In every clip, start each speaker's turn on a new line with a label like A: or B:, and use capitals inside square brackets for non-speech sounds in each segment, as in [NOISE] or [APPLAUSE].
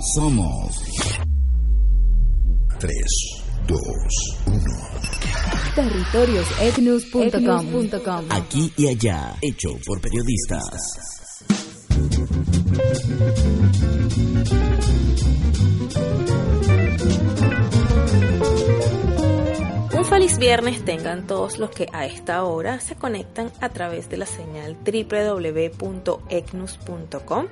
A: Somos 3, 2, 1.
B: Territoriosetnus.com
A: Aquí y allá, hecho por periodistas.
C: Un feliz viernes tengan todos los que a esta hora se conectan a través de la señal www.ecnus.com.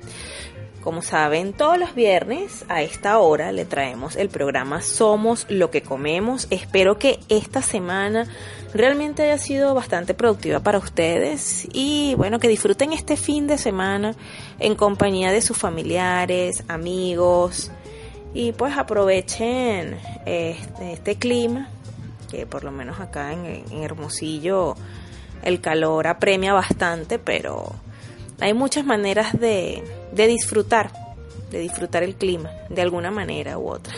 C: Como saben, todos los viernes a esta hora le traemos el programa Somos lo que comemos. Espero que esta semana realmente haya sido bastante productiva para ustedes y bueno, que disfruten este fin de semana en compañía de sus familiares, amigos y pues aprovechen este, este clima que por lo menos acá en, en Hermosillo el calor apremia bastante, pero hay muchas maneras de, de disfrutar, de disfrutar el clima, de alguna manera u otra.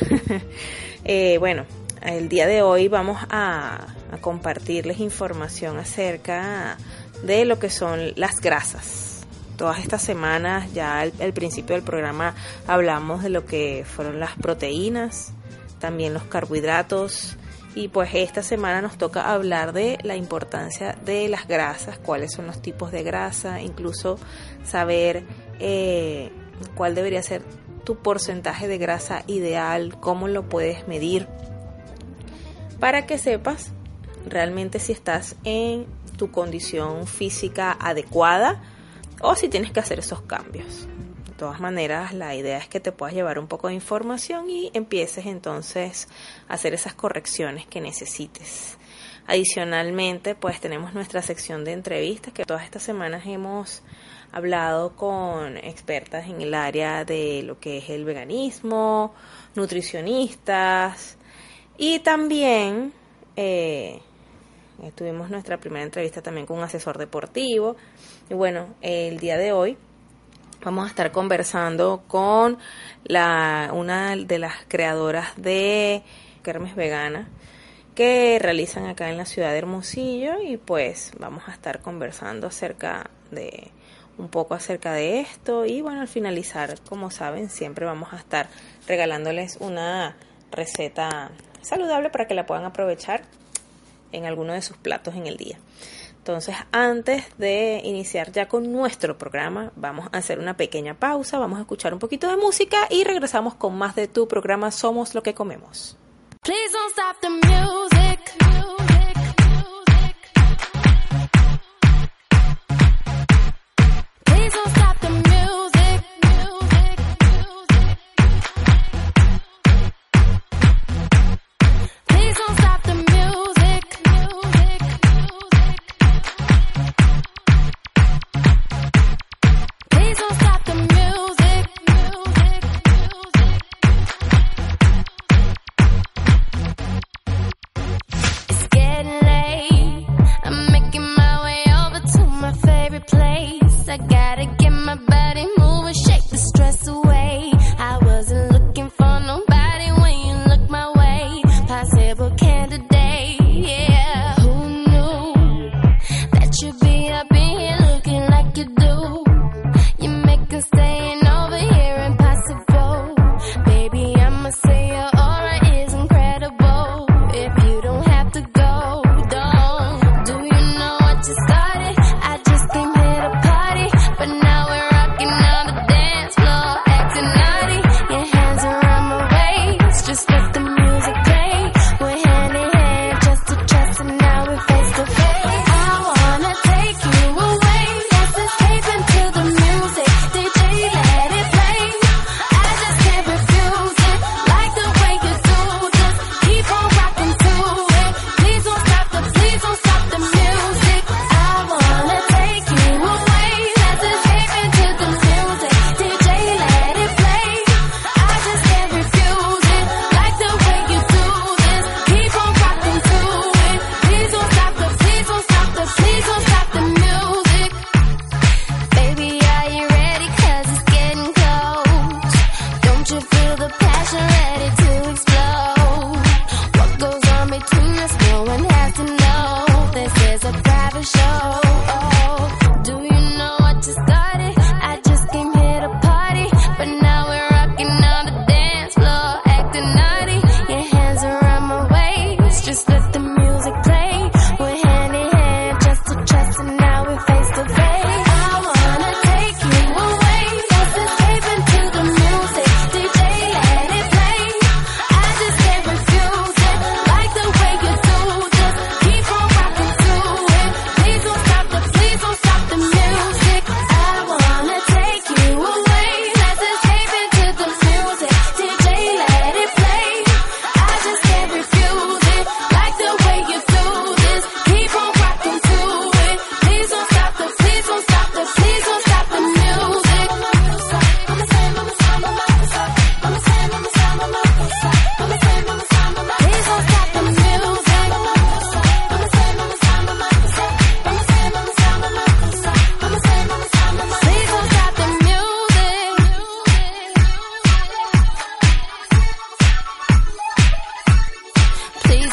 C: [LAUGHS] eh, bueno, el día de hoy vamos a, compartirles información acerca de lo que son las grasas. Todas estas semanas, ya al principio del programa, hablamos de lo que fueron las proteínas, también los carbohidratos, y pues esta semana nos toca hablar de la importancia de las grasas, cuáles son los tipos de grasa, incluso saber eh, cuál debería ser tu porcentaje de grasa ideal, cómo lo puedes medir, para que sepas realmente si estás en tu condición física adecuada o si tienes que hacer esos cambios. Todas maneras, la idea es que te puedas llevar un poco de información y empieces entonces a hacer esas correcciones que necesites. Adicionalmente, pues tenemos nuestra sección de entrevistas que todas estas semanas hemos hablado con expertas en el área de lo que es el veganismo, nutricionistas y también eh, tuvimos nuestra primera entrevista también con un asesor deportivo. Y bueno, el día de hoy vamos a estar conversando con la, una de las creadoras de Kermes Vegana que realizan acá en la ciudad de Hermosillo y pues vamos a estar conversando acerca de un poco acerca de esto y bueno al finalizar como saben siempre vamos a estar regalándoles una receta saludable para que la puedan aprovechar en alguno de sus platos en el día. Entonces, antes de iniciar ya con nuestro programa, vamos a hacer una pequeña pausa, vamos a escuchar un poquito de música y regresamos con más de tu programa Somos lo que comemos.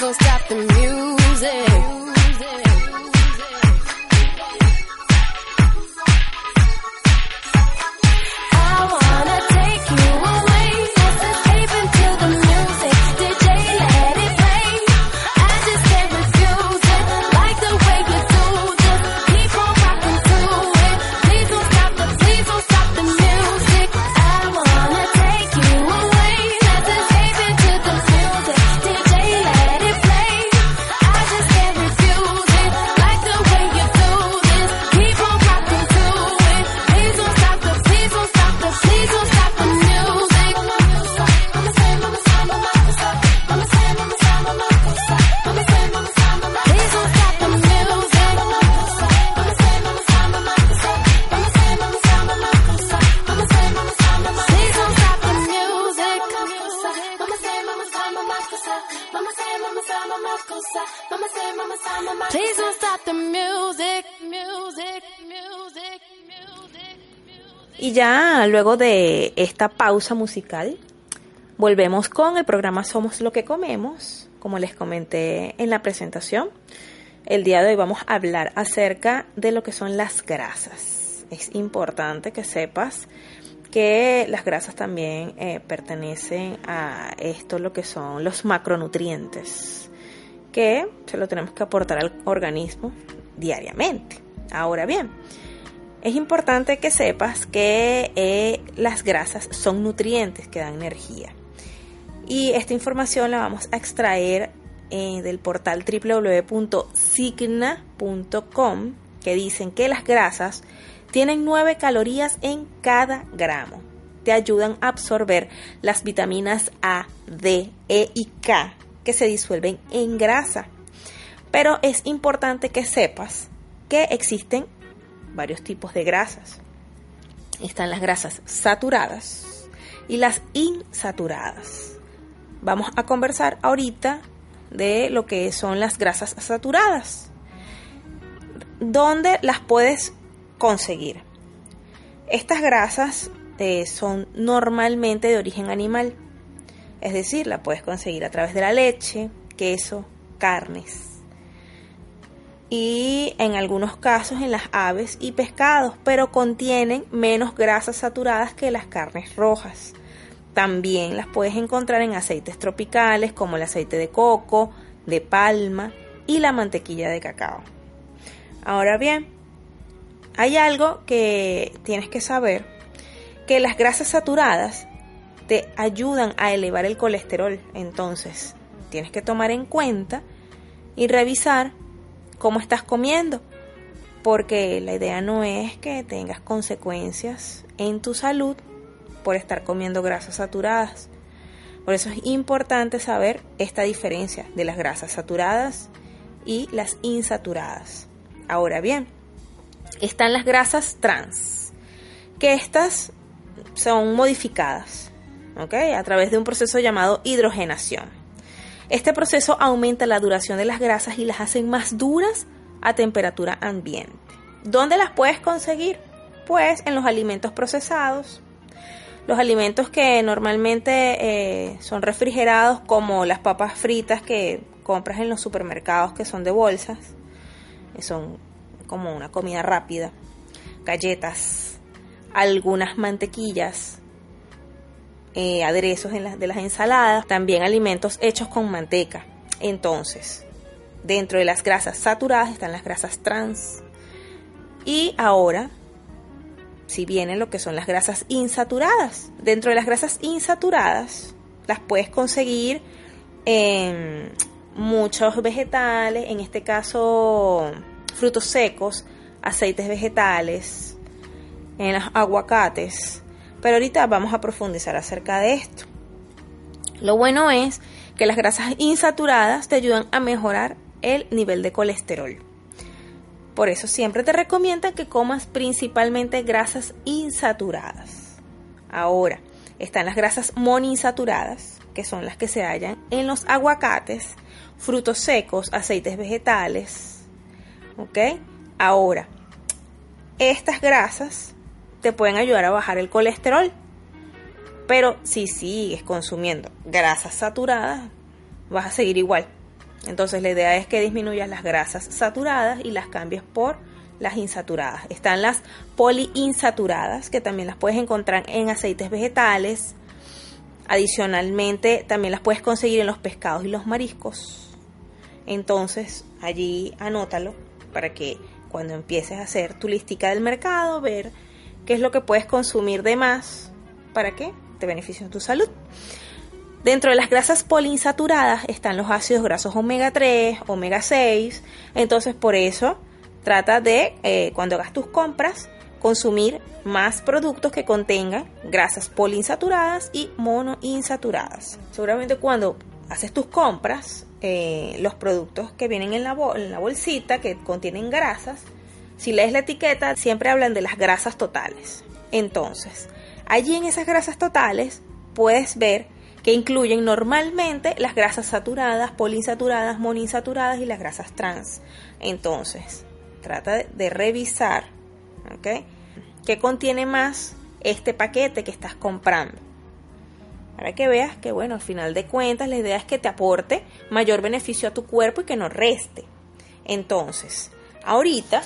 D: don't stop the music.
C: Luego de esta pausa musical, volvemos con el programa Somos lo que comemos, como les comenté en la presentación. El día de hoy vamos a hablar acerca de lo que son las grasas. Es importante que sepas que las grasas también eh, pertenecen a esto, lo que son los macronutrientes, que se lo tenemos que aportar al organismo diariamente. Ahora bien, es importante que sepas que eh, las grasas son nutrientes que dan energía. Y esta información la vamos a extraer eh, del portal www.signa.com que dicen que las grasas tienen 9 calorías en cada gramo. Te ayudan a absorber las vitaminas A, D, E y K que se disuelven en grasa. Pero es importante que sepas que existen varios tipos de grasas. Están las grasas saturadas y las insaturadas. Vamos a conversar ahorita de lo que son las grasas saturadas. ¿Dónde las puedes conseguir? Estas grasas eh, son normalmente de origen animal. Es decir, la puedes conseguir a través de la leche, queso, carnes. Y en algunos casos en las aves y pescados, pero contienen menos grasas saturadas que las carnes rojas. También las puedes encontrar en aceites tropicales como el aceite de coco, de palma y la mantequilla de cacao. Ahora bien, hay algo que tienes que saber, que las grasas saturadas te ayudan a elevar el colesterol. Entonces, tienes que tomar en cuenta y revisar cómo estás comiendo, porque la idea no es que tengas consecuencias en tu salud por estar comiendo grasas saturadas. Por eso es importante saber esta diferencia de las grasas saturadas y las insaturadas. Ahora bien, están las grasas trans, que estas son modificadas a través de un proceso llamado hidrogenación. Este proceso aumenta la duración de las grasas y las hace más duras a temperatura ambiente. ¿Dónde las puedes conseguir? Pues en los alimentos procesados, los alimentos que normalmente eh, son refrigerados como las papas fritas que compras en los supermercados que son de bolsas, son como una comida rápida, galletas, algunas mantequillas, eh, aderezos de las ensaladas, también alimentos hechos con manteca. Entonces, dentro de las grasas saturadas están las grasas trans. Y ahora, si vienen lo que son las grasas insaturadas. Dentro de las grasas insaturadas, las puedes conseguir en muchos vegetales, en este caso frutos secos, aceites vegetales, en los aguacates, pero ahorita vamos a profundizar acerca de esto. Lo bueno es que las grasas insaturadas te ayudan a mejorar el nivel de colesterol. Por eso siempre te recomiendan que comas principalmente grasas insaturadas. Ahora, están las grasas monoinsaturadas, que son las que se hallan en los aguacates, frutos secos, aceites vegetales. ¿Ok? Ahora, estas grasas te pueden ayudar a bajar el colesterol. Pero si sigues consumiendo grasas saturadas, vas a seguir igual. Entonces la idea es que disminuyas las grasas saturadas y las cambies por las insaturadas. Están las poliinsaturadas, que también las puedes encontrar en aceites vegetales. Adicionalmente, también las puedes conseguir en los pescados y los mariscos. Entonces, allí anótalo para que cuando empieces a hacer tu listica del mercado, ver qué es lo que puedes consumir de más para que te beneficie tu salud. Dentro de las grasas poliinsaturadas están los ácidos grasos omega 3, omega 6, entonces por eso trata de, eh, cuando hagas tus compras, consumir más productos que contengan grasas poliinsaturadas y monoinsaturadas. Seguramente cuando haces tus compras, eh, los productos que vienen en la, en la bolsita que contienen grasas, si lees la etiqueta, siempre hablan de las grasas totales. Entonces, allí en esas grasas totales puedes ver que incluyen normalmente las grasas saturadas, poliinsaturadas, monoinsaturadas y las grasas trans. Entonces, trata de, revisar, ¿ok? ¿Qué contiene más este paquete que estás comprando? Para que veas que, bueno, al final de cuentas, la idea es que te aporte mayor beneficio a tu cuerpo y que no reste. Entonces, ahorita,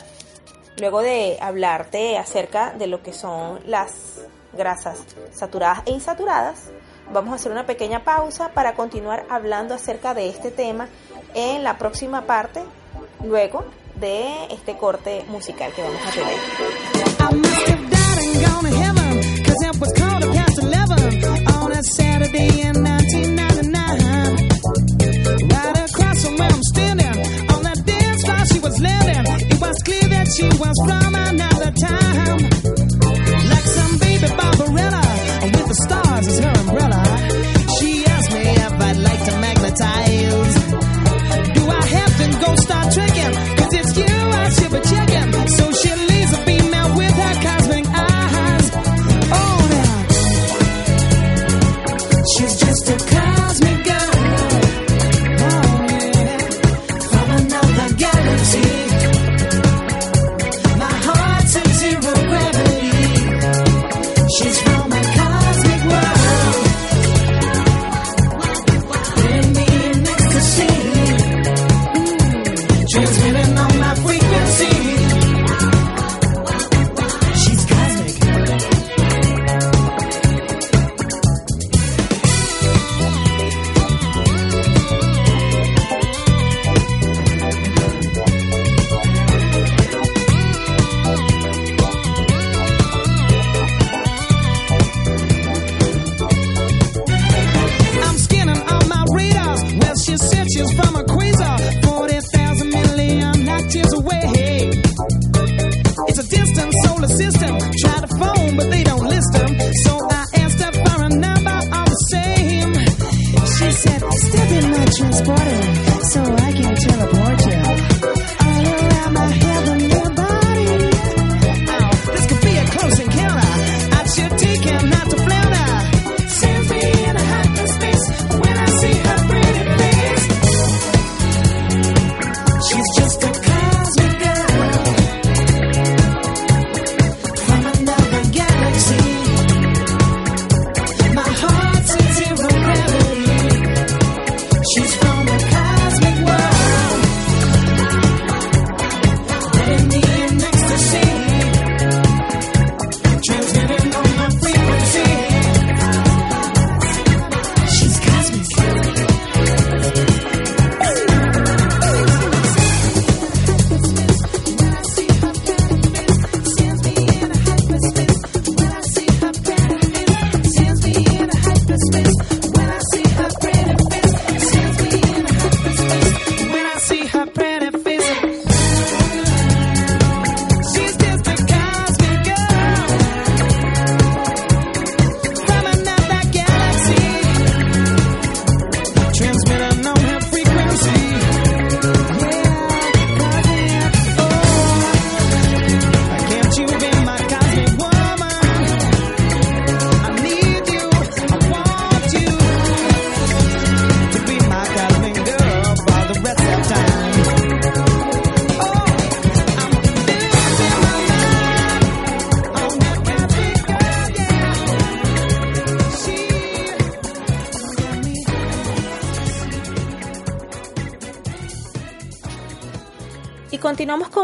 C: luego de hablarte acerca de lo que son las grasas saturadas e insaturadas, vamos a hacer una pequeña pausa para continuar hablando acerca de este tema en la próxima parte, luego de este corte musical que vamos a tener.
E: She was from another time.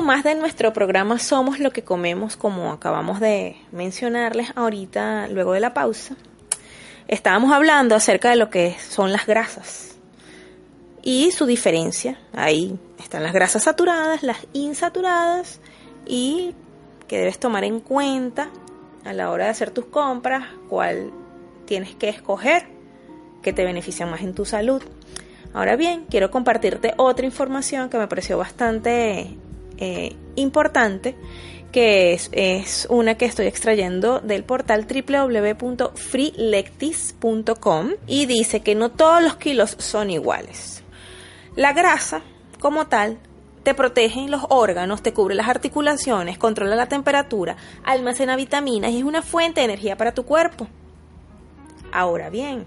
C: Más de nuestro programa Somos lo que comemos, como acabamos de mencionarles ahorita, luego de la pausa. Estábamos hablando acerca de lo que son las grasas y su diferencia. Ahí están las grasas saturadas, las insaturadas y que debes tomar en cuenta a la hora de hacer tus compras, cuál tienes que escoger que te beneficia más en tu salud. Ahora bien, quiero compartirte otra información que me pareció bastante eh, importante, que es, es una que estoy extrayendo del portal www.freelectis.com y dice que no todos los kilos son iguales. La grasa, como tal, te protege los órganos, te cubre las articulaciones, controla la temperatura, almacena vitaminas y es una fuente de energía para tu cuerpo. Ahora bien,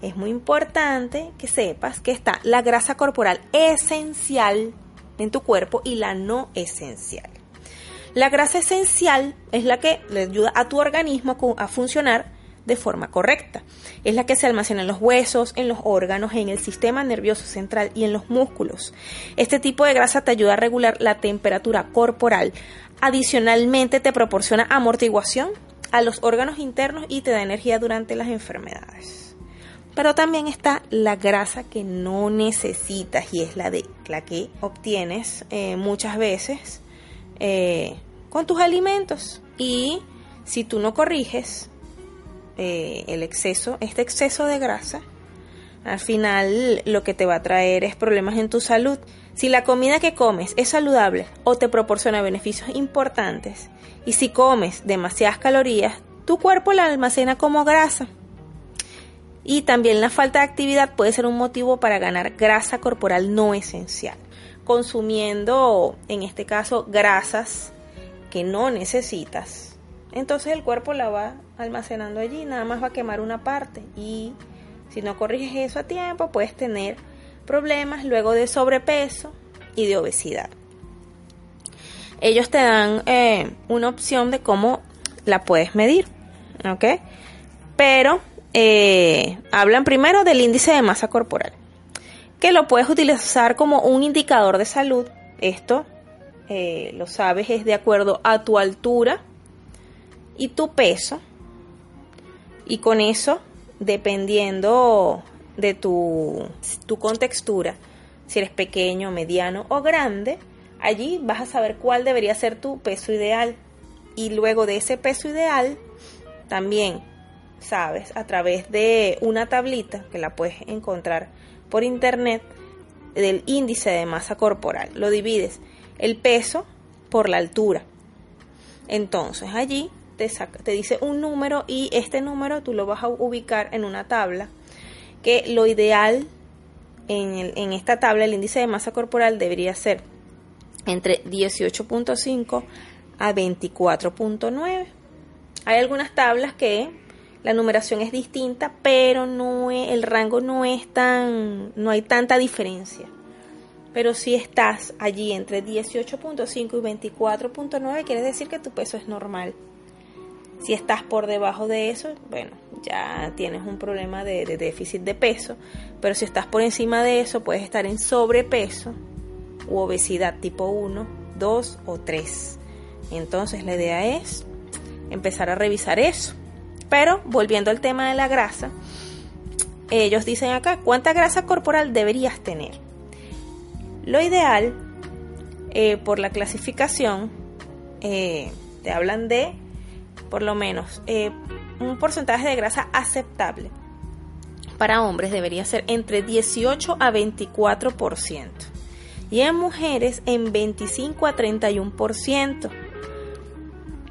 C: es muy importante que sepas que está la grasa corporal esencial en tu cuerpo y la no esencial. La grasa esencial es la que le ayuda a tu organismo a funcionar de forma correcta. Es la que se almacena en los huesos, en los órganos, en el sistema nervioso central y en los músculos. Este tipo de grasa te ayuda a regular la temperatura corporal. Adicionalmente te proporciona amortiguación a los órganos internos y te da energía durante las enfermedades. Pero también está la grasa que no necesitas y es la de la que obtienes eh, muchas veces eh, con tus alimentos. Y si tú no corriges eh, el exceso, este exceso de grasa, al final lo que te va a traer es problemas en tu salud. Si la comida que comes es saludable o te proporciona beneficios importantes, y si comes demasiadas calorías, tu cuerpo la almacena como grasa. Y también la falta de actividad puede ser un motivo para ganar grasa corporal no esencial, consumiendo, en este caso, grasas que no necesitas. Entonces el cuerpo la va almacenando allí, nada más va a quemar una parte y si no corriges eso a tiempo puedes tener problemas luego de sobrepeso y de obesidad. Ellos te dan eh, una opción de cómo la puedes medir, ¿ok? Pero eh, hablan primero del índice de masa corporal, que lo puedes utilizar como un indicador de salud. Esto, eh, lo sabes, es de acuerdo a tu altura y tu peso. Y con eso, dependiendo de tu, tu contextura, si eres pequeño, mediano o grande, allí vas a saber cuál debería ser tu peso ideal. Y luego de ese peso ideal, también sabes a través de una tablita que la puedes encontrar por internet del índice de masa corporal. Lo divides el peso por la altura. Entonces allí te, saca- te dice un número y este número tú lo vas a ubicar en una tabla que lo ideal en, el- en esta tabla, el índice de masa corporal debería ser entre 18.5 a 24.9. Hay algunas tablas que la numeración es distinta, pero no es- el rango no es tan, no hay tanta diferencia. Pero si estás allí entre 18.5 y 24.9, quiere decir que tu peso es normal. Si estás por debajo de eso, bueno, ya tienes un problema de, de déficit de peso. Pero si estás por encima de eso, puedes estar en sobrepeso u obesidad tipo 1, 2 o 3. Entonces la idea es empezar a revisar eso. Pero volviendo al tema de la grasa, ellos dicen acá, ¿cuánta grasa corporal deberías tener? Lo ideal, eh, por la clasificación, eh, te hablan de por lo menos eh, un porcentaje de grasa aceptable. Para hombres debería ser entre 18 a 24% y en mujeres en 25 a 31%.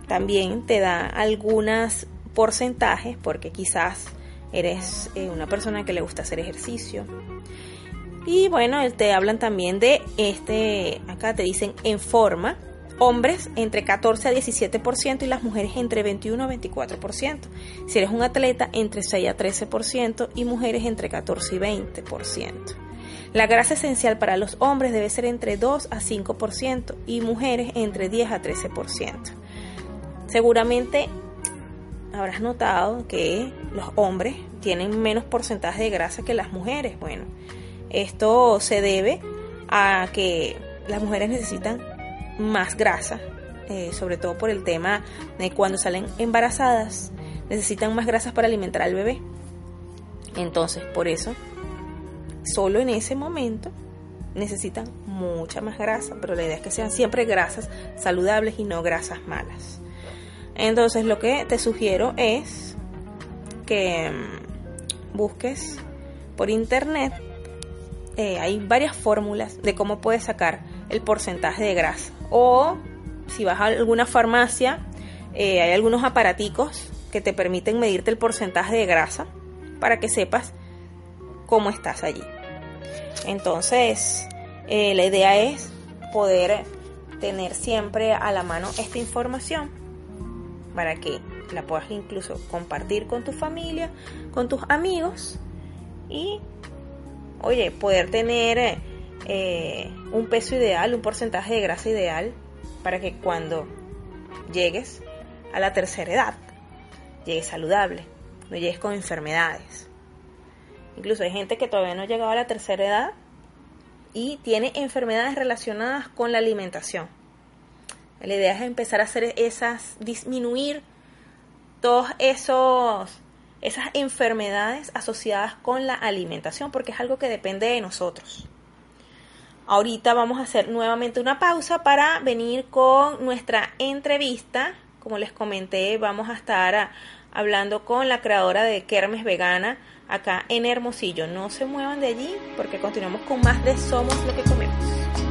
C: También te da algunos porcentajes porque quizás eres eh, una persona que le gusta hacer ejercicio. Y bueno, te hablan también de este, acá te dicen en forma, hombres entre 14 a 17% y las mujeres entre 21 a 24%. Si eres un atleta, entre 6 a 13% y mujeres entre 14 y 20%. La grasa esencial para los hombres debe ser entre 2 a 5% y mujeres entre 10 a 13%. Seguramente habrás notado que los hombres tienen menos porcentaje de grasa que las mujeres. Bueno, esto se debe a que las mujeres necesitan más grasa, eh, sobre todo por el tema de cuando salen embarazadas, necesitan más grasas para alimentar al bebé. Entonces, por eso, solo en ese momento necesitan mucha más grasa, pero la idea es que sean siempre grasas saludables y no grasas malas. Entonces, lo que te sugiero es que mm, busques por internet eh, hay varias fórmulas de cómo puedes sacar el porcentaje de grasa. O si vas a alguna farmacia, eh, hay algunos aparaticos que te permiten medirte el porcentaje de grasa para que sepas cómo estás allí. Entonces, eh, la idea es poder tener siempre a la mano esta información para que la puedas incluso compartir con tu familia, con tus amigos
F: y, oye, poder tener eh, un peso ideal, un porcentaje de grasa ideal para que cuando llegues a la tercera edad, llegues saludable, no llegues con enfermedades. Incluso hay gente que todavía no ha llegado a la tercera edad y tiene enfermedades relacionadas con la alimentación. La idea es empezar a hacer esas, disminuir todos esos esas enfermedades asociadas con la alimentación, porque es algo que depende de nosotros. Ahorita vamos a hacer nuevamente una pausa para venir con nuestra entrevista. Como les comenté, vamos a estar hablando con la creadora de Kermes Vegana acá en Hermosillo. No se muevan de allí porque continuamos con más de Somos lo que comemos.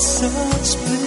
G: such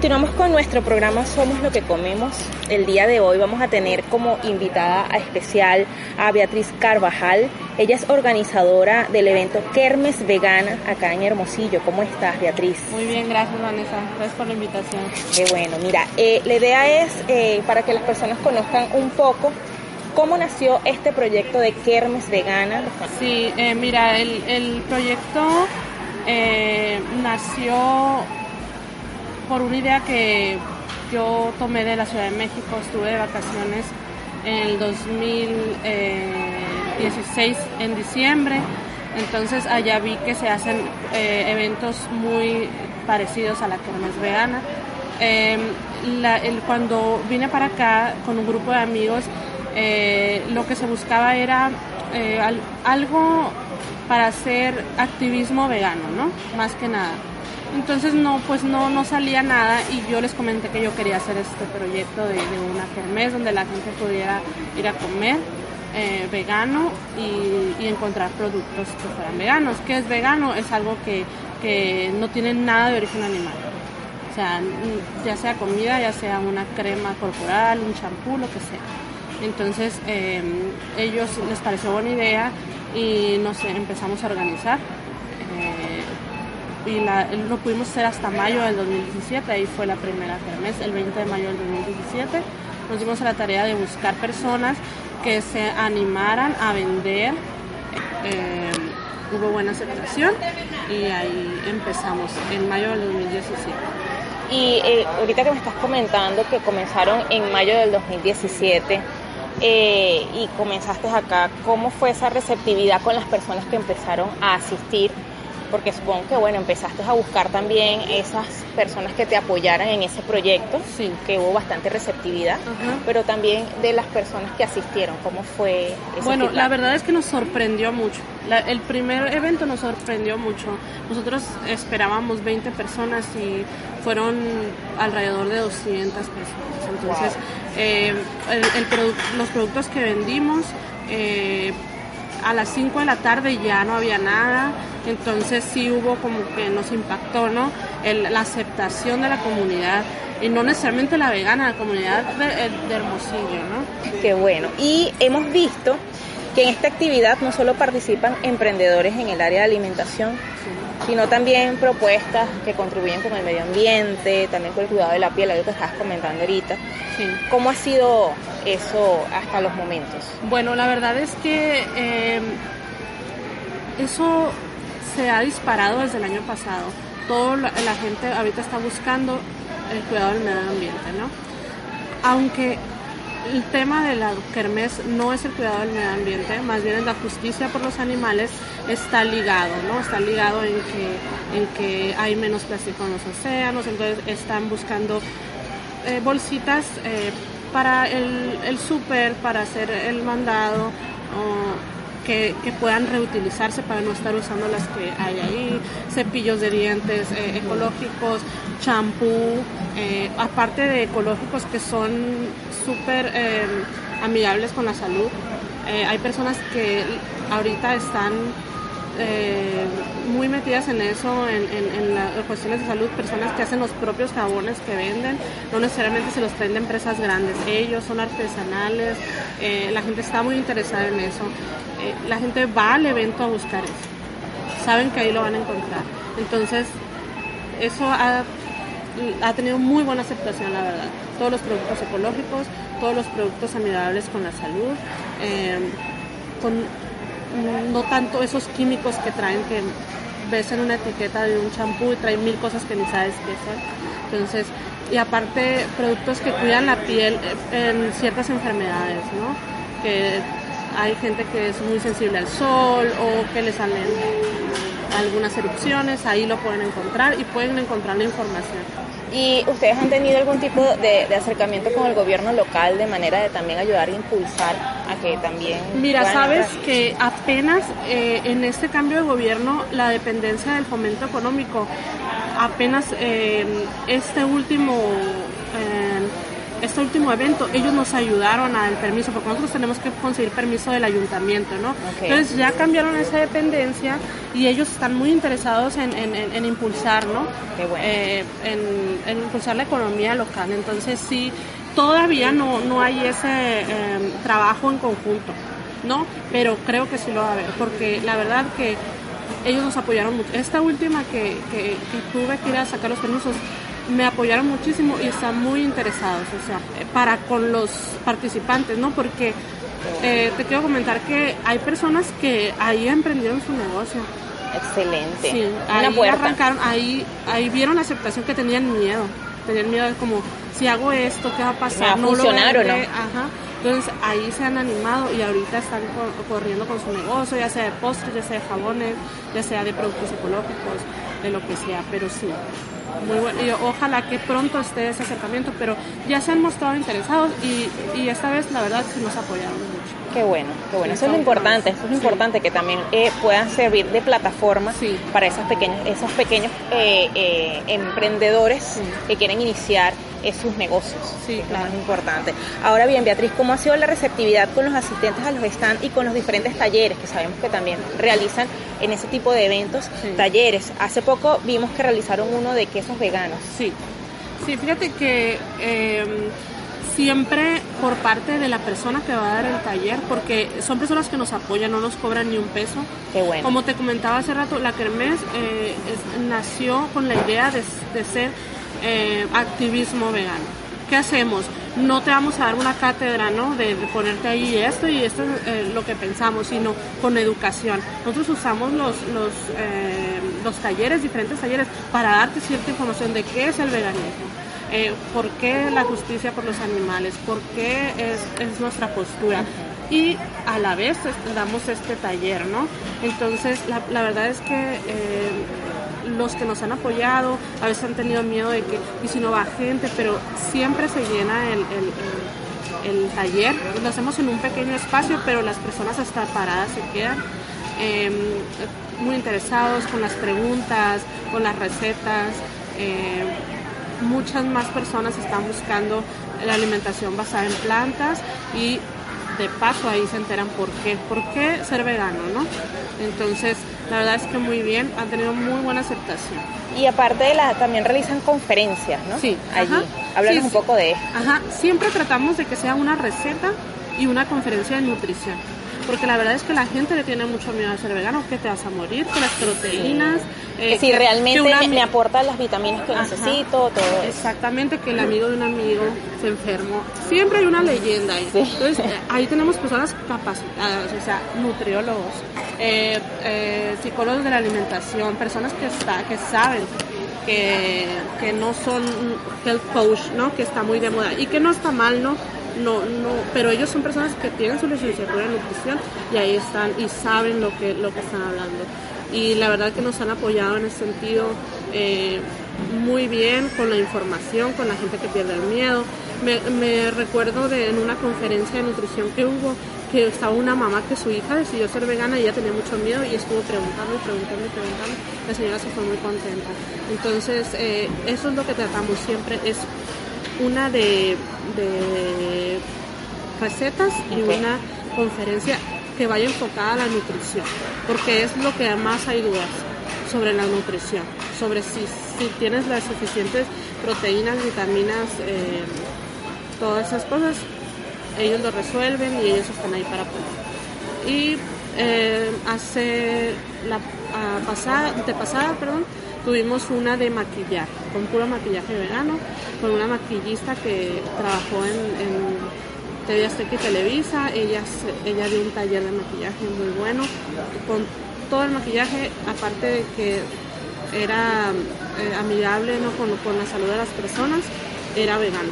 C: continuamos con nuestro programa Somos lo que comemos. El día de hoy vamos a tener como invitada a especial a Beatriz Carvajal. Ella es organizadora del evento Kermes Vegana acá en Hermosillo. ¿Cómo estás, Beatriz?
H: Muy bien, gracias Vanessa. Gracias por la invitación.
C: Qué bueno, mira, eh, la idea es eh, para que las personas conozcan un poco cómo nació este proyecto de Kermes Vegana.
H: Sí, eh, mira, el, el proyecto eh, nació por una idea que yo tomé de la Ciudad de México. Estuve de vacaciones en el 2016, en diciembre. Entonces allá vi que se hacen eh, eventos muy parecidos a la Kermés Vegana. Eh, el- cuando vine para acá con un grupo de amigos, eh, lo que se buscaba era eh, al- algo para hacer activismo vegano, ¿no? Más que nada. Entonces no, pues no, no salía nada y yo les comenté que yo quería hacer este proyecto de, de una kermés donde la gente pudiera ir a comer eh, vegano y, y encontrar productos que fueran veganos. ¿Qué es vegano? Es algo que, que no tiene nada de origen animal. O sea, ya sea comida, ya sea una crema corporal, un champú, lo que sea. Entonces, eh, ellos les pareció buena idea y no sé, empezamos a organizar. Eh, y la- lo pudimos hacer hasta mayo del 2017, ahí fue la primera kermés, el 20 de mayo del 2017. Nos dimos a la tarea de buscar personas que se animaran a vender. Eh, hubo buena aceptación y ahí empezamos en mayo del 2017.
C: Y eh, ahorita que me estás comentando que comenzaron en mayo del 2017 eh, y comenzaste acá, ¿cómo fue esa receptividad con las personas que empezaron a asistir? Porque supongo que, bueno, empezaste a buscar también esas personas que te apoyaran en ese proyecto,
H: Sí.
C: que hubo bastante receptividad,
H: Ajá.
C: pero también de las personas que asistieron, ¿cómo fue ese
H: Bueno,
C: feedback?
H: la verdad es que nos sorprendió mucho. La- el primer evento nos sorprendió mucho. Nosotros esperábamos 20 personas y fueron alrededor de 200 personas. Entonces, eh, el- el produ- los productos que vendimos, eh, a las 5 de la tarde ya no había nada. Entonces sí hubo como que nos impactó, ¿no? El- la aceptación de la comunidad. Y no necesariamente la vegana, la comunidad de, de Hermosillo, ¿no?
C: Qué bueno. Y hemos visto que en esta actividad no solo participan emprendedores en el área de alimentación, sino también propuestas que contribuyen con el medio ambiente, también con el cuidado de la piel, algo que estabas comentando ahorita.
H: Sí.
C: ¿Cómo ha sido eso hasta los momentos?
H: Bueno, la verdad es que eh, eso se ha disparado desde el año pasado. Toda la, la gente ahorita está buscando el cuidado del medio ambiente, ¿no? Aunque el tema de la kermés no es el cuidado del medio ambiente, más bien la justicia por los animales, está ligado, ¿no? Está ligado en que, en que hay menos plástico en los océanos, entonces están buscando eh, bolsitas eh, para el, el súper, para hacer el mandado, que, que puedan reutilizarse para no estar usando las que hay ahí, cepillos de dientes eh, ecológicos, champú, eh, aparte de ecológicos que son súper eh, amigables con la salud. Hay personas que ahorita están eh, muy metidas en eso, en, las cuestiones de salud, personas que hacen los propios jabones que venden, no necesariamente se los traen empresas grandes, ellos son artesanales, eh, la gente está muy interesada en eso, Eh, la gente va al evento a buscar eso, saben que ahí lo van a encontrar, entonces eso ha, ha tenido muy buena aceptación, la verdad. Todos los productos ecológicos, todos los productos amigables con la salud, con no tanto esos químicos que traen que ves en una etiqueta de un champú y trae mil cosas que ni sabes qué son. Entonces, y aparte productos que cuidan la piel eh, en ciertas enfermedades, ¿no? Que hay gente que es muy sensible al sol o que le salen algunas erupciones, ahí lo pueden encontrar y pueden encontrar la información.
C: ¿Y ustedes han tenido algún tipo de, de acercamiento con el gobierno local de manera de también ayudar e impulsar a que también...
H: Mira, sabes
C: entrar?
H: que apenas eh, en este cambio de gobierno la dependencia del fomento económico, apenas eh, este último eh, este último evento, ellos nos ayudaron al permiso, porque nosotros tenemos que conseguir permiso del ayuntamiento, ¿no? Entonces ya cambiaron esa dependencia y ellos están muy interesados en, en- en- en impulsar, ¿no?
C: Qué bueno.
H: Eh, en impulsar la economía local. Entonces sí, todavía no, no hay ese eh, trabajo en conjunto, ¿no? Pero creo que sí lo va a haber, porque la verdad que ellos nos apoyaron mucho. Esta última que, que, que tuve que ir a sacar los permisos, me apoyaron muchísimo y están muy interesados, o sea, para con los participantes, ¿no? Porque eh, te quiero comentar que hay personas que ahí emprendieron su negocio.
C: Excelente.
H: Sí, ahí arrancaron, ahí, ahí vieron la aceptación que tenían miedo. Tenían miedo de como, si hago esto, ¿qué va a pasar?
C: ¿Me va a
H: lo
C: funcionar o
H: vende".
C: no?
H: Ajá. Entonces ahí se han animado y ahorita están co- corriendo con su negocio, ya sea de postres, ya sea de jabones, ya sea de productos ecológicos, de lo que sea, pero sí. Muy bueno. Y ojalá que pronto esté ese acercamiento, pero ya se han mostrado interesados y, y esta vez la verdad sí nos apoyaron mucho.
C: Qué bueno, qué bueno. Eso es lo importante, eso es lo
H: Sí.
C: importante que también eh, puedan servir de plataforma
H: Sí.
C: para esos pequeños, esos pequeños eh, eh, emprendedores
H: Sí.
C: que quieren iniciar eh, sus negocios.
H: Sí,
C: es
H: claro.
C: lo más importante. Ahora bien, Beatriz, ¿cómo ha sido la receptividad con los asistentes a los stands y con los diferentes talleres que sabemos que también realizan en ese tipo de eventos?
H: Sí.
C: Talleres. Hace poco vimos que realizaron uno de quesos veganos.
H: Sí, sí, fíjate que eh, siempre por parte de la persona que va a dar el taller, porque son personas que nos apoyan, no nos cobran ni un peso.
C: Qué bueno.
H: Como te comentaba hace rato, la Kermés eh, es- nació con la idea de, de ser eh, activismo vegano. ¿Qué hacemos? No te vamos a dar una cátedra, ¿no? De, ponerte ahí esto y esto es eh, lo que pensamos, sino con educación. Nosotros usamos los, eh, los talleres, diferentes talleres, para darte cierta información de qué es el veganismo. por qué la justicia por los animales, por qué es, es nuestra postura. Y a la vez es- damos este taller, ¿no? Entonces, la, verdad es que los que nos han apoyado a veces han tenido miedo de que, y si no va gente, pero siempre se llena el, el- taller. Lo hacemos en un pequeño espacio, pero las personas hasta paradas se quedan. eh, muy interesados con las preguntas, con las recetas. eh, muchas más personas están buscando la alimentación basada en plantas y de paso ahí se enteran por qué, por qué ser vegano, ¿no? Entonces, la verdad es que muy bien, han tenido muy buena aceptación.
C: Y aparte de la, también realizan conferencias, ¿no?
H: Sí,
C: Allí. Háblanos
H: Sí,
C: un poco de esto.
H: Ajá, siempre tratamos de que sea una receta y una conferencia de nutrición. Porque la verdad es que la gente le tiene mucho miedo a ser vegano, que te vas a morir, que las proteínas. eh,
C: que si realmente
H: una-
C: me, aporta las vitaminas que
H: Ajá.
C: necesito, todo eso.
H: Exactamente, que el amigo de un amigo se enfermó. Siempre hay una leyenda ahí.
C: Sí.
H: Entonces, eh, ahí tenemos personas capacitadas, o sea, nutriólogos, eh, eh, psicólogos de la alimentación, personas que, está, que saben que, que no son health coach, ¿no? Que está muy de moda y que no está mal, ¿no? No, no, pero ellos son personas que tienen su licenciatura en nutrición y ahí están y saben lo que, lo que están hablando. Y la verdad que nos han apoyado en ese sentido eh, muy bien con la información, con la gente que pierde el miedo. Me, recuerdo de en una conferencia de nutrición que hubo que estaba una mamá que su hija decidió ser vegana y ella tenía mucho miedo y estuvo preguntando y preguntando y preguntando. La señora se fue muy contenta. Entonces, eh, eso es lo que tratamos siempre, es una de, de recetas y una conferencia que vaya enfocada a la nutrición, porque es lo que más hay dudas sobre la nutrición, sobre si, si tienes las suficientes proteínas, vitaminas, eh, todas esas cosas, ellos lo resuelven y ellos están ahí para apoyar. Y eh, hace la ah, pasada, pasada, perdón, tuvimos una de maquillaje, con puro maquillaje vegano, con una maquillista que trabajó en, en TV Azteca y Televisa, ella, ella dio un taller de maquillaje muy bueno, con todo el maquillaje, aparte de que era eh, amigable ¿no? con, con la salud de las personas, era vegano,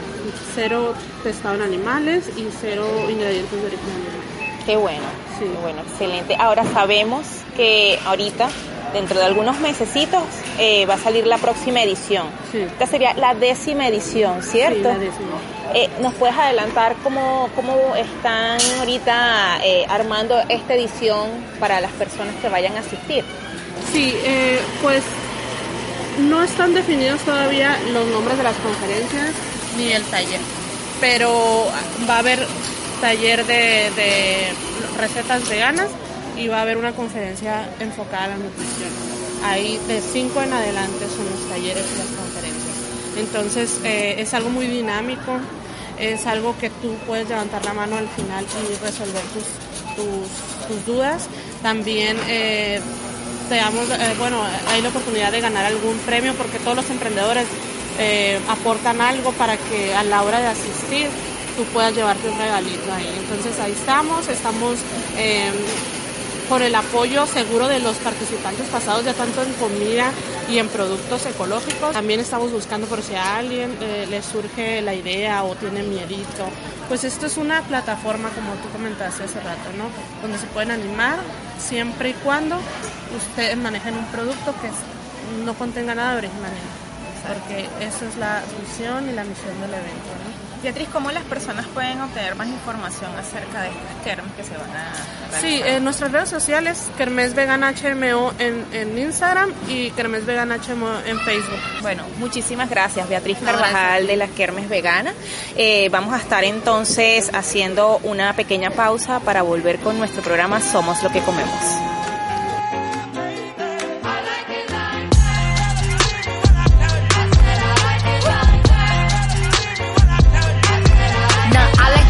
H: cero testado en animales y cero ingredientes de origen animal.
C: Qué bueno,
H: Sí.
C: qué bueno, excelente. Ahora sabemos que ahorita, dentro de algunos mesecitos, eh, va a salir la próxima edición.
H: Sí.
C: Esta sería la décima edición, ¿cierto?
H: Sí, la décima.
C: Eh, ¿Nos puedes adelantar cómo, cómo están ahorita eh, armando esta edición para las personas que vayan a asistir?
H: Sí, pues no están definidos todavía los nombres de las conferencias ni el taller, pero va a haber taller de, de recetas veganas y va a haber una conferencia enfocada a la nutrición. Ahí de 5 en adelante son los talleres y las conferencias. Entonces eh, es algo muy dinámico, es algo que tú puedes levantar la mano al final y resolver tus, tus, dudas. También eh, te damos, eh, bueno, hay la oportunidad de ganar algún premio porque todos los emprendedores aportan algo para que a la hora de asistir tú puedas llevarte un regalito ahí. Entonces ahí estamos, estamos eh, por el apoyo seguro de los participantes pasados, ya tanto en comida y en productos ecológicos. También estamos buscando por si a alguien eh, le surge la idea o tiene miedito. Pues esto es una plataforma, como tú comentaste hace rato, ¿no? Donde se pueden animar siempre y cuando ustedes manejen un producto que no contenga nada de origen animal. Porque esa es la visión y la misión del evento.
I: Beatriz, ¿cómo las personas pueden obtener más información acerca de estas kermes que se van a realizar?
H: Sí, en nuestras redes sociales, Kermés Vegana HMO en, en Instagram y Kermés Vegana HMO en Facebook.
C: Bueno, muchísimas gracias, Beatriz
H: No,
C: Carvajal
H: gracias.
C: de las Kermes Vegana. Eh, vamos a estar entonces haciendo una pequeña pausa para volver con nuestro programa Somos lo que comemos.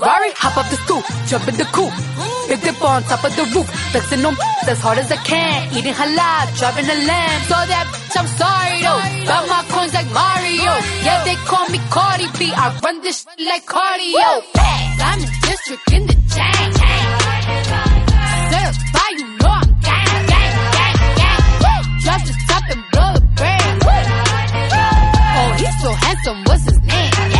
B: Rari, hop up the stoop, jump in the coop. Big dip on top of the roof, flexing on as hard as I can. Eating halal, driving a lamb. So that bitch, I'm sorry though. Got my coins like Mario. Yeah, they call me Cardi B. I run this shit like cardio. I'm in district in the chain. Certified, you know I'm gang, gang, gang, gang. Drop the top and blow the brand. Oh, he's so handsome, what's his name?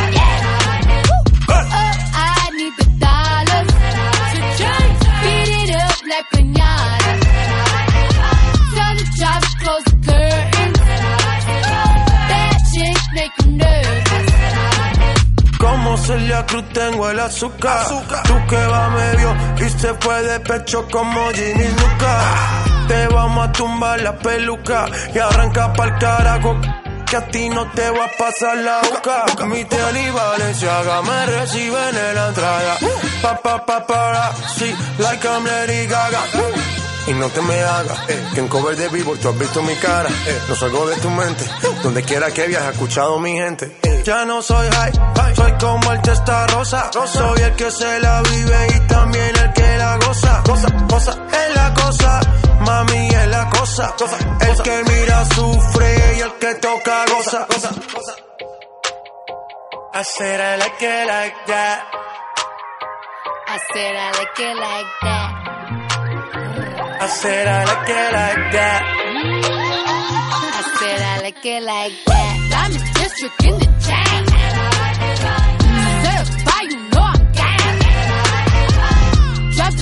J: Celia Cruz tengo el azúcar. Tú que va medio y se fue de pecho como Ginny Luca. Te vamos a tumbar la peluca y arranca pa'l carajo. Que a ti no te va a pasar la boca. Mi tel y Valenciaga me reciben en la entrada. Pa, pa, pa, para, sí, like I'm Lady Gaga. Y no te me hagas, eh, que en cover de vivo tú has visto mi cara. eh, no salgo de tu mente, donde quiera que viajes, escuchado mi gente. eh. Ya no soy high, soy como el testa rosa. Soy el que se la vive y también el que la goza. Cosa, cosa, es la cosa, mami es la cosa. El que mira sufre y el que toca goza. I said I like it like that.
B: I said I like it like that.
J: I said I like it like that.
B: I said I like it like that. Diamond District in the chain. You know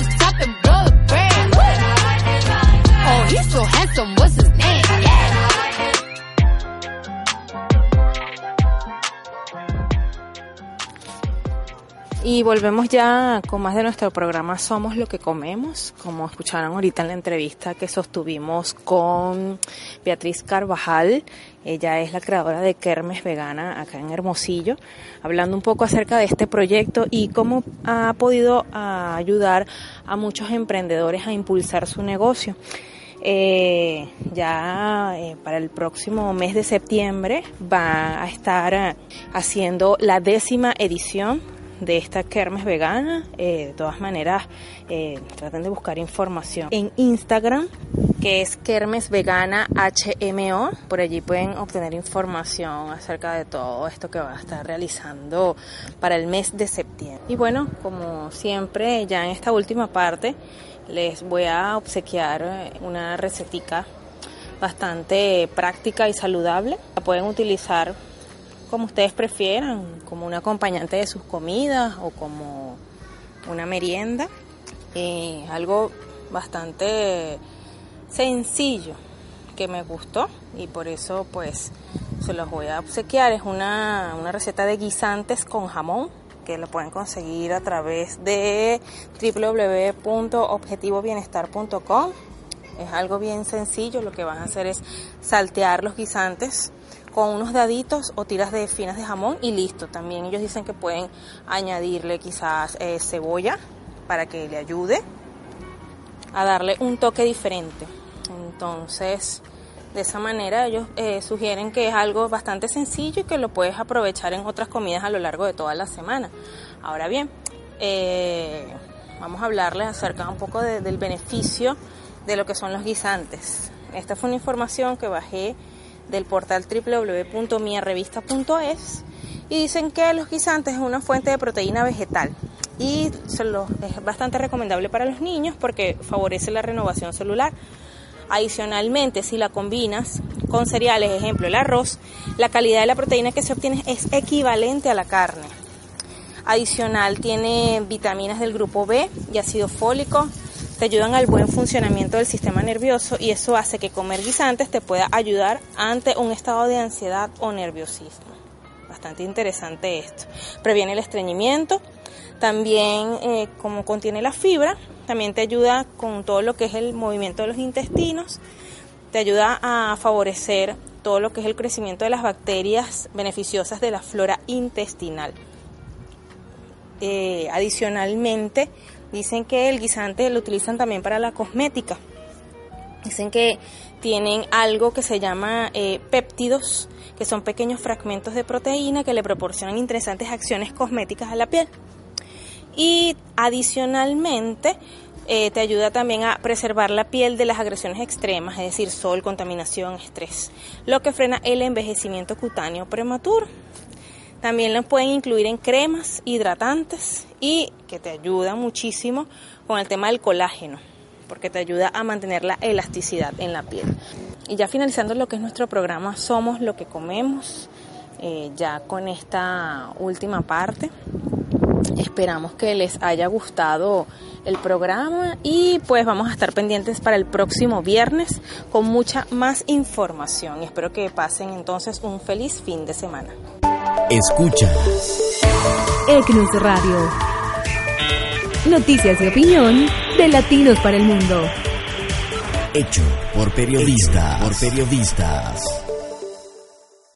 B: I'm top and. Oh, he's so handsome, what's his
C: Y volvemos ya con más de nuestro programa Somos lo que comemos, como escucharon ahorita en la entrevista que sostuvimos con Beatriz Carvajal. Ella es la creadora de Kermes Vegana acá en Hermosillo, hablando un poco acerca de este proyecto y cómo ha podido ah, ayudar a muchos emprendedores a impulsar su negocio. Eh, ya eh, para el próximo mes de septiembre va a estar eh, haciendo la décima edición de esta kermes vegana. Eh, de todas maneras, eh, traten de buscar información en Instagram, que es kermes vegana HMO. Por allí pueden obtener información acerca de todo esto que va a estar realizando para el mes de septiembre. Y bueno, como siempre, ya en esta última parte, les voy a obsequiar eh, una recetica bastante práctica y saludable. La pueden utilizar como ustedes prefieran, como un acompañante de sus comidas o como una merienda. Eh, algo bastante sencillo que me gustó y por eso pues se los voy a obsequiar. Es una, una receta de guisantes con jamón que lo pueden conseguir a través de www.objetivobienestar.com. Es algo bien sencillo, lo que van a hacer es saltear los guisantes con unos daditos o tiras de finas de jamón y listo. También ellos dicen que pueden añadirle quizás eh, cebolla para que le ayude a darle un toque diferente. Entonces, de esa manera ellos eh, sugieren que es algo bastante sencillo y que lo puedes aprovechar en otras comidas a lo largo de toda la semana. Ahora bien, eh, vamos a hablarles acerca un poco de- del beneficio de lo que son los guisantes. Esta fue una información que bajé del portal www.miarrevista.es y dicen que los guisantes es una fuente de proteína vegetal y es bastante recomendable para los niños porque favorece la renovación celular. Adicionalmente, si la combinas con cereales, ejemplo el arroz, la calidad de la proteína que se obtiene es equivalente a la carne. Adicional, tiene vitaminas del grupo B y ácido fólico, te ayudan al buen funcionamiento del sistema nervioso y eso hace que comer guisantes te pueda ayudar ante un estado de ansiedad o nerviosismo. Bastante interesante esto. Previene el estreñimiento. También, eh, como contiene la fibra, también te ayuda con todo lo que es el movimiento de los intestinos. Te ayuda a favorecer todo lo que es el crecimiento de las bacterias beneficiosas de la flora intestinal. Eh, adicionalmente, dicen que el guisante lo utilizan también para la cosmética. Dicen que tienen algo que se llama eh, péptidos, que son pequeños fragmentos de proteína que le proporcionan interesantes acciones cosméticas a la piel. Y adicionalmente, Eh, te ayuda también a preservar la piel de las agresiones extremas, es decir, sol, contaminación, estrés, lo que frena el envejecimiento cutáneo prematuro. También lo pueden incluir en cremas hidratantes y que te ayuda muchísimo con el tema del colágeno, porque te ayuda a mantener la elasticidad en la piel. Y ya finalizando lo que es nuestro programa Somos lo que comemos, eh, ya con esta última parte. Esperamos que les haya gustado el programa y pues vamos a estar pendientes para el próximo viernes con mucha más información espero que pasen entonces un feliz fin de semana.
A: Escucha.
K: ECNUS Radio. Noticias y opinión de Latinos para el Mundo.
A: Hecho por periodistas. Por periodistas.